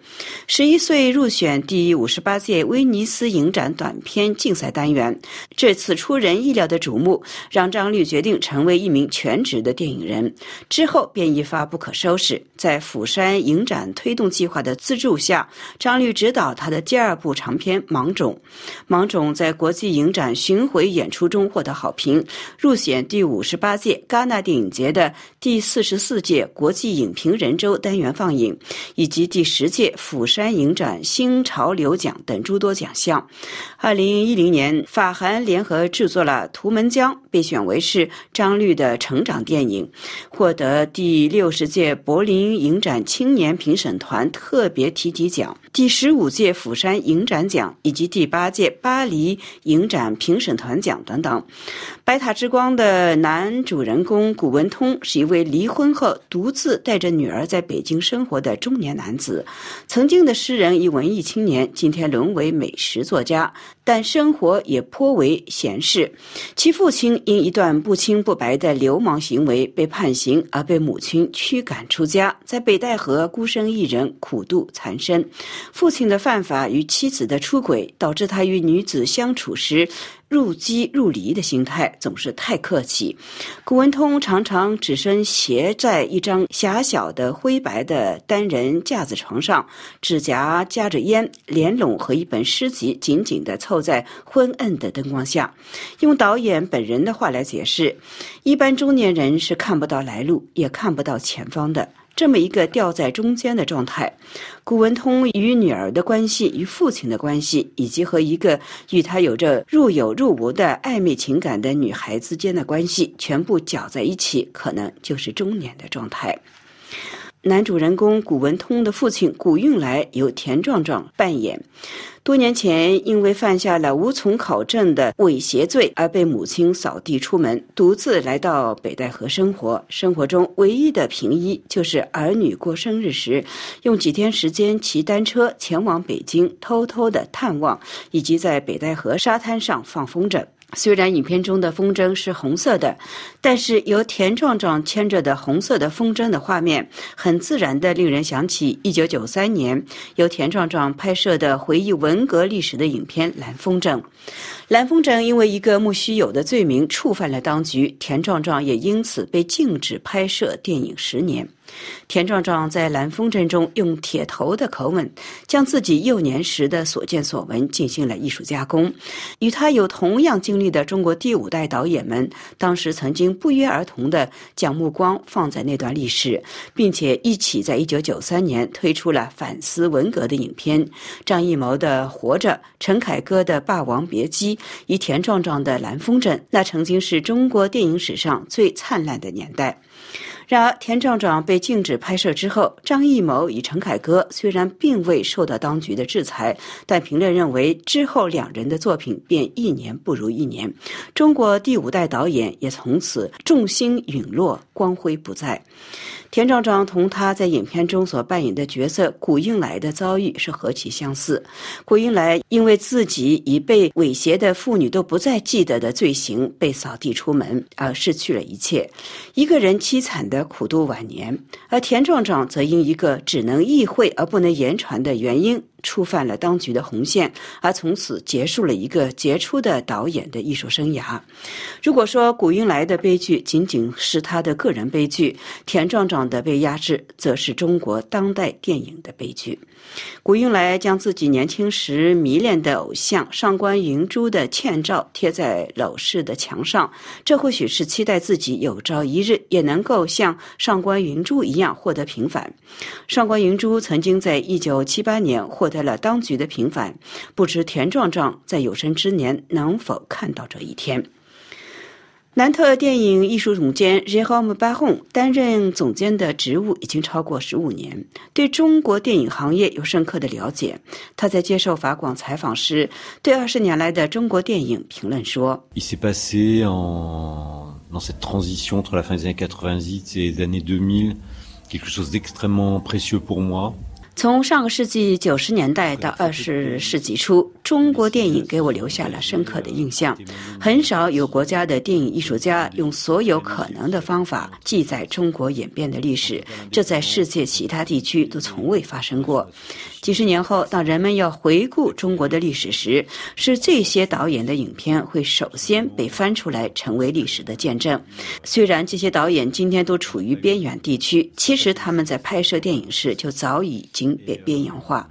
十一岁入选第五十八届威尼斯影展短片竞赛单元。这次出人意料的瞩目，让张律决定成为一名全职的电影人。之后便一发不可收拾。在釜山影展推动计划的资助下，张律执导他的第二部长片《芒种》。《芒种》在国际影展巡回演出中获得好。评入选第五十八届戛纳电影节的第四十四届国际影评人周单元放映，以及第十届釜山影展新潮流奖等诸多奖项。二零一零年，法韩联合制作了《图门江》，被选为是张律的成长电影，获得第六十届柏林影展青年评审团特别提及奖、第十五届釜山影展奖以及第八届巴黎影展评审团奖等等。《白塔之光》的男主人公古文通是一位离婚后独自带着女儿在北京生活的中年男子，曾经的诗人与文艺青年，今天沦为美食作家，但生活也颇为闲适。其父亲因一段不清不白的流氓行为被判刑，而被母亲驱赶出家，在北戴河孤身一人苦度残生。父亲的犯法与妻子的出轨，导致他与女子相处时。入机入离的心态，总是太客气。古文通常常只身斜在一张狭小的灰白的单人架子床上，指甲夹着烟，连笼和一本诗集紧紧地凑在昏暗的灯光下。用导演本人的话来解释，一般中年人是看不到来路，也看不到前方的。这么一个吊在中间的状态，古文通与女儿的关系、与父亲的关系，以及和一个与他有着若有若无的暧昧情感的女孩之间的关系，全部搅在一起，可能就是中年的状态。男主人公古文通的父亲古运来由田壮壮扮演。多年前，因为犯下了无从考证的猥亵罪而被母亲扫地出门，独自来到北戴河生活。生活中唯一的平依就是儿女过生日时，用几天时间骑单车前往北京，偷偷的探望，以及在北戴河沙滩上放风筝。虽然影片中的风筝是红色的，但是由田壮壮牵着的红色的风筝的画面，很自然的令人想起一九九三年由田壮壮拍摄的回忆文革历史的影片《蓝风筝》。蓝风筝因为一个莫须有的罪名触犯了当局，田壮壮也因此被禁止拍摄电影十年。田壮壮在《蓝风筝》中用铁头的口吻，将自己幼年时的所见所闻进行了艺术加工。与他有同样经历的中国第五代导演们，当时曾经不约而同地将目光放在那段历史，并且一起在1993年推出了反思文革的影片：张艺谋的《活着》，陈凯歌的《霸王别姬》，以田壮壮的《蓝风筝》，那曾经是中国电影史上最灿烂的年代。然而，田壮壮被禁止拍摄之后，张艺谋与陈凯歌虽然并未受到当局的制裁，但评论认为之后两人的作品便一年不如一年。中国第五代导演也从此众星陨落，光辉不再。田壮壮同他在影片中所扮演的角色古应来的遭遇是何其相似。古应来因为自己已被猥亵的妇女都不再记得的罪行被扫地出门，而失去了一切，一个人凄惨的苦度晚年。而田壮壮则因一个只能意会而不能言传的原因。触犯了当局的红线，而从此结束了一个杰出的导演的艺术生涯。如果说古英来的悲剧仅仅是他的个人悲剧，田壮壮的被压制，则是中国当代电影的悲剧。古英来将自己年轻时迷恋的偶像上官云珠的倩照贴在楼室的墙上，这或许是期待自己有朝一日也能够像上官云珠一样获得平反。上官云珠曾经在一九七八年获得了当局的平反，不知田壮壮在有生之年能否看到这一天。南特电影艺术总监 Jérôme Baron 担任总监的职务已经超过十五年，对中国电影行业有深刻的了解。他在接受法广采访时，对二十年来的中国电影评论说
：“Il s'est passé en dans cette transition entre la fin des années 90 et les années 2000 quelque chose d'extrêmement précieux pour moi。”
从上个世纪九十年代到二十世纪初，中国电影给我留下了深刻的印象。很少有国家的电影艺术家用所有可能的方法记载中国演变的历史，这在世界其他地区都从未发生过。几十年后，当人们要回顾中国的历史时，是这些导演的影片会首先被翻出来，成为历史的见证。虽然这些导演今天都处于边远地区，其实他们在拍摄电影时就早已经被边缘化。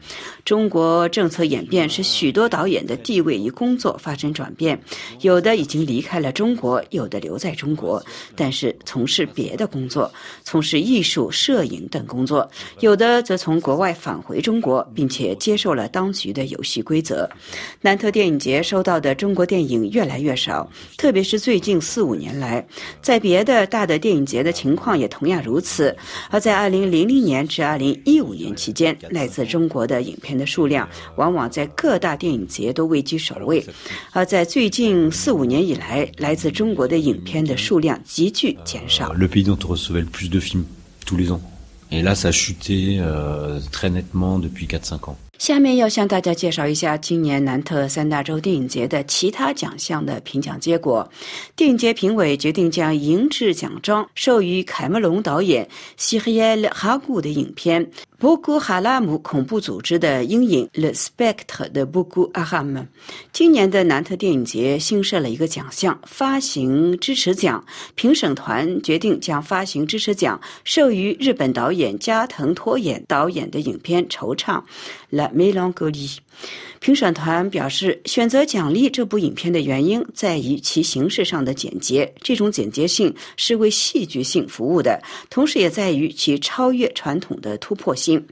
中国政策演变是许多导演的地位与工作发生转变，有的已经离开了中国，有的留在中国，但是从事别的工作，从事艺术、摄影等工作；有的则从国外返回中国。并且接受了当局的游戏规则。南特电影节收到的中国电影越来越少，特别是最近四五年来，在别的大的电影节的情况也同样如此。而在二零零零年至二零一五年期间，来自中国的影片的数量往往在各大电影节都位居首位。而在最近四五年以来，来自中国的影片的数量急剧减少。
Et là, ça a chuté très nettement depuis 4-5 ans.
下面要向大家介绍一下今年南特三大洲电影节的其他奖项的评奖结果。电影节评委决定将银质奖章授予凯梅隆导演西黑耶勒哈古的影片。布古哈拉姆恐怖组织的阴影，The Spectre 的布古阿哈姆。今年的南特电影节新设了一个奖项——发行支持奖。评审团决定将发行支持奖授予日本导演加藤拓演导演的影片《惆怅》（La Mélancolie）。评审团表示，选择奖励这部影片的原因在于其形式上的简洁，这种简洁性是为戏剧性服务的，同时也在于其超越传统的突破性。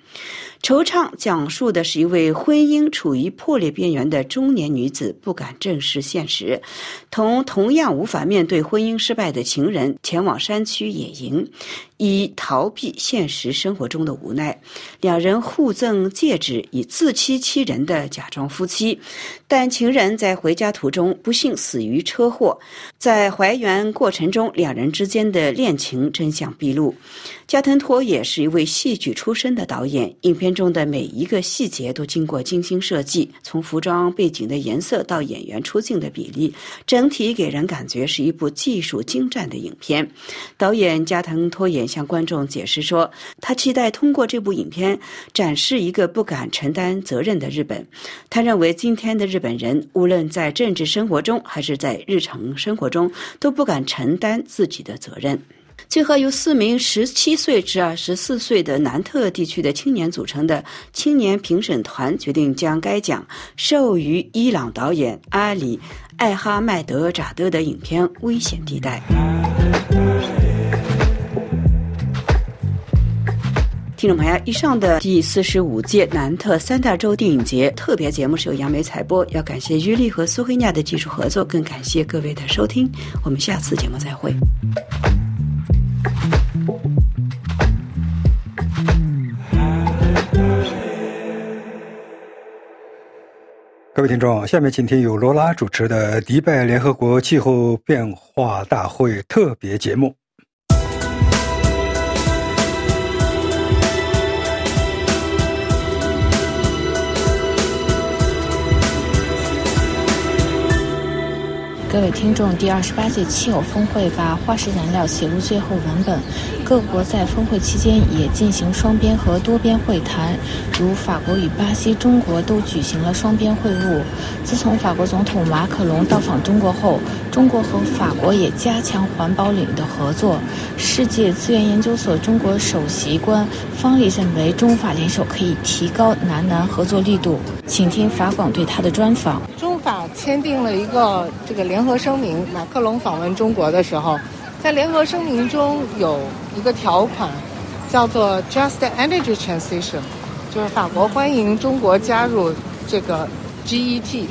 惆怅讲述的是一位婚姻处于破裂边缘的中年女子不敢正视现实，同同样无法面对婚姻失败的情人前往山区野营，以逃避现实生活中的无奈。两人互赠戒指，以自欺欺人的假装夫妻，但情人在回家途中不幸死于车祸。在还原过程中，两人之间的恋情真相毕露。加藤托也是一位戏剧出身的导演，影片中的每一个细节都经过精心设计，从服装背景的颜色到演员出镜的比例，整体给人感觉是一部技术精湛的影片。导演加藤托也向观众解释说，他期待通过这部影片展示一个不敢承担责任的日本。他认为今天的日本本人，无论在政治生活中还是在日常生活中，都不敢承担自己的责任。最后，由四名十七岁至二十四岁的南特地区的青年组成的青年评审团决定将该奖授予伊朗导演阿里·艾哈迈德扎德的影片《危险地带》。听众朋友，以上的第四十五届南特三大洲电影节特别节目是由杨梅采播，要感谢于丽和苏黑亚的技术合作，更感谢各位的收听。我们下次节目再会。
各位听众，下面请听由罗拉主持的迪拜联合国气候变化大会特别节目。
各位听众，第二十八届气候峰会把化石燃料写入最后文本。各国在峰会期间也进行双边和多边会谈，如法国与巴西、中国都举行了双边会晤。自从法国总统马克龙到访中国后，中国和法国也加强环保领域的合作。世界资源研究所中国首席官方丽认为，中法联手可以提高南南合作力度。请听法广对他的专访。
中法签订了一个这个联合声明。马克龙访问中国的时候，在联合声明中有一个条款，叫做 “Just Energy Transition”，就是法国欢迎中国加入这个 GET。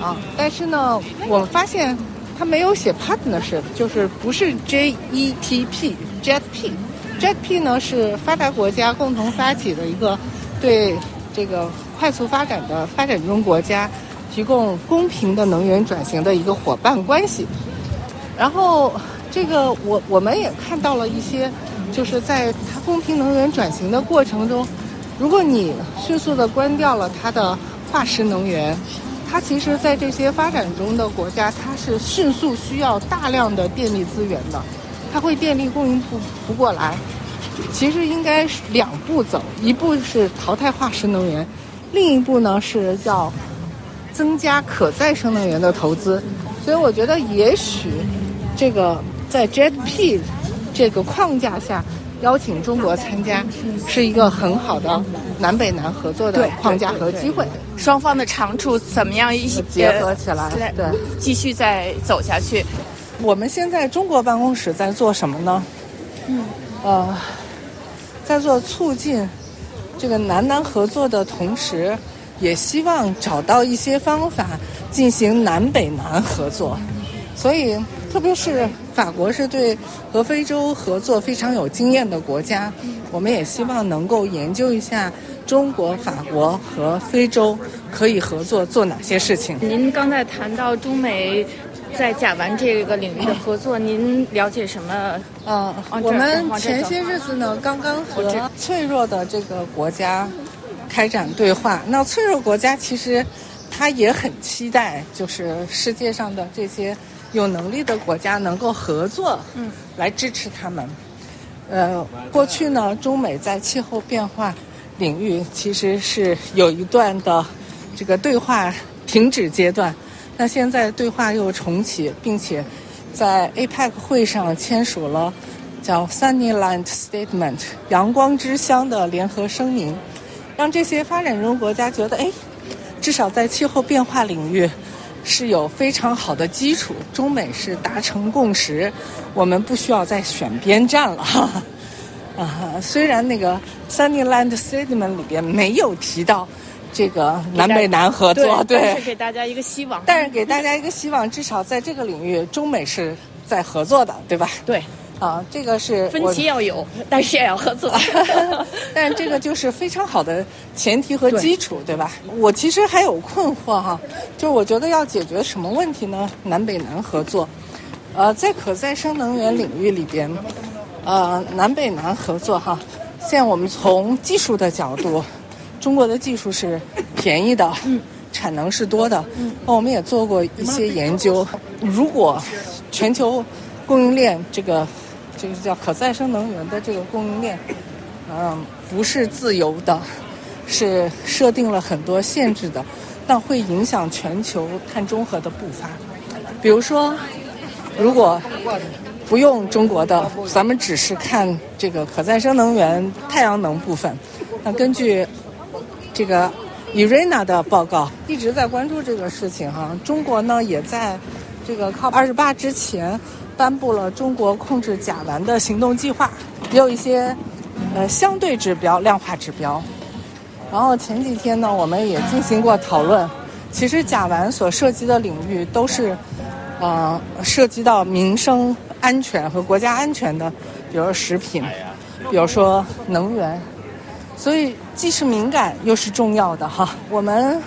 啊，但是呢，我们发现他没有写 partnership，就是不是 JETP，JETP，JETP 呢是发达国家共同发起的一个对这个快速发展的发展中国家。提供公平的能源转型的一个伙伴关系，然后这个我我们也看到了一些，就是在它公平能源转型的过程中，如果你迅速的关掉了它的化石能源，它其实，在这些发展中的国家，它是迅速需要大量的电力资源的，它会电力供应不不过来。其实应该是两步走，一步是淘汰化石能源，另一步呢是要。增加可再生能源的投资，所以我觉得也许这个在 JETP 这个框架下邀请中国参加，是一个很好的南北南合作的框架和机会。
双方的长处怎么样一起
结合起来？对，
继续再走下去。
我们现在中国办公室在做什么呢？嗯，呃，在做促进这个南南合作的同时。也希望找到一些方法进行南北南合作，所以特别是法国是对和非洲合作非常有经验的国家，我们也希望能够研究一下中国、法国和非洲可以合作做哪些事情。
您刚才谈到中美在甲烷这个领域的合作，您了解什么？
呃，我们前些日子呢，刚刚和脆弱的这个国家。开展对话。那脆弱国家其实他也很期待，就是世界上的这些有能力的国家能够合作，嗯，来支持他们。呃，过去呢，中美在气候变化领域其实是有一段的这个对话停止阶段，那现在对话又重启，并且在 APEC 会上签署了叫 Sunnyland Statement 阳光之乡的联合声明，让这些发展中国家觉得，哎，至少在气候变化领域。是有非常好的基础，中美是达成共识，我们不需要再选边站了。啊，虽然那个 Sunnyland Statement 里边没有提到这个南北南合作，
对，但是给大家一个希望。
但是给大家一个希望，至少在这个领域，中美是在合作的，对吧？
对。
啊，这个是
分歧要有，但是也要合作。
但这个就是非常好的前提和基础，对吧？我其实还有困惑哈，就是我觉得要解决什么问题呢？南北南合作，呃，在可再生能源领域里边，呃，南北南合作哈。现在我们从技术的角度，中国的技术是便宜的，嗯，产能是多的，嗯，那我们也做过一些研究，如果全球供应链这个。这个叫可再生能源的这个供应链，嗯，不是自由的，是设定了很多限制的，但会影响全球碳中和的步伐。比如说，如果不用中国的，咱们只是看这个可再生能源太阳能部分，那根据这个 IRENA 的报告，一直在关注这个事情哈。中国呢，也在这个 COP 二十八之前。颁布了中国控制甲烷的行动计划，也有一些呃相对指标、量化指标。然后前几天呢，我们也进行过讨论。其实甲烷所涉及的领域都是，呃，涉及到民生安全和国家安全的，比如食品，比如说能源。所以既是敏感又是重要的哈。我们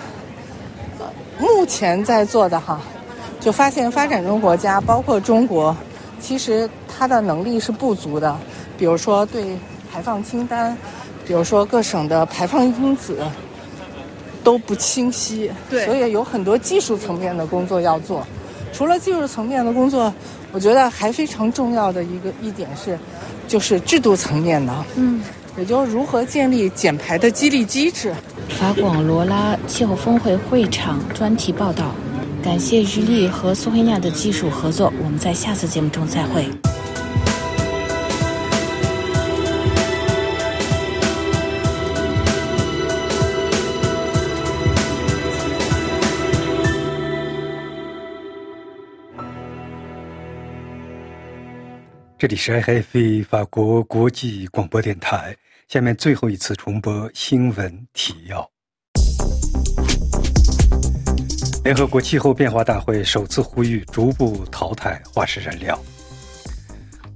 目前在做的哈。就发现发展中国家，包括中国，其实它的能力是不足的。比如说对排放清单，比如说各省的排放因子都不清晰。
对，
所以有很多技术层面的工作要做。除了技术层面的工作，我觉得还非常重要的一个一点是，就是制度层面的。嗯，也就是如何建立减排的激励机制。
法广罗拉气候峰会会场专题报道。感谢日立和苏菲亚的技术合作，我们在下次节目中再会。
这里是 IFA 法国国际广播电台，下面最后一次重播新闻提要。联合国气候变化大会首次呼吁逐步淘汰化石燃料。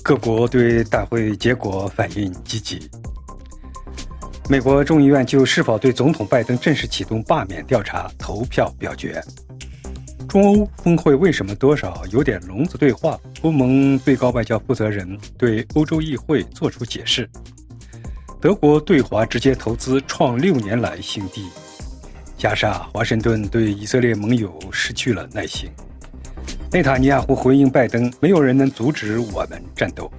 各国对大会结果反应积极。美国众议院就是否对总统拜登正式启动罢免调查投票表决。中欧峰会为什么多少有点聋子对话？欧盟最高外交负责人对欧洲议会作出解释。德国对华直接投资创六年来新低。加沙，华盛顿对以色列盟友失去了耐心。内塔尼亚胡回应拜登：“没有人能阻止我们战斗。”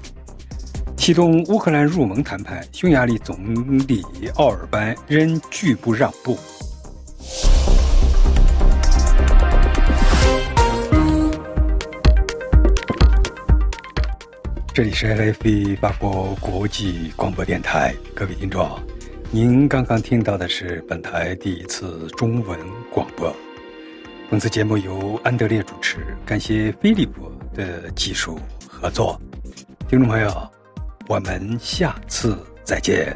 启动乌克兰入盟谈判，匈牙利总理奥尔班仍拒不让步。这里是 LFE 法国国际广播电台，各位听众。您刚刚听到的是本台第一次中文广播。本次节目由安德烈主持感谢菲利普的技术合作。听众朋友我们下次再见。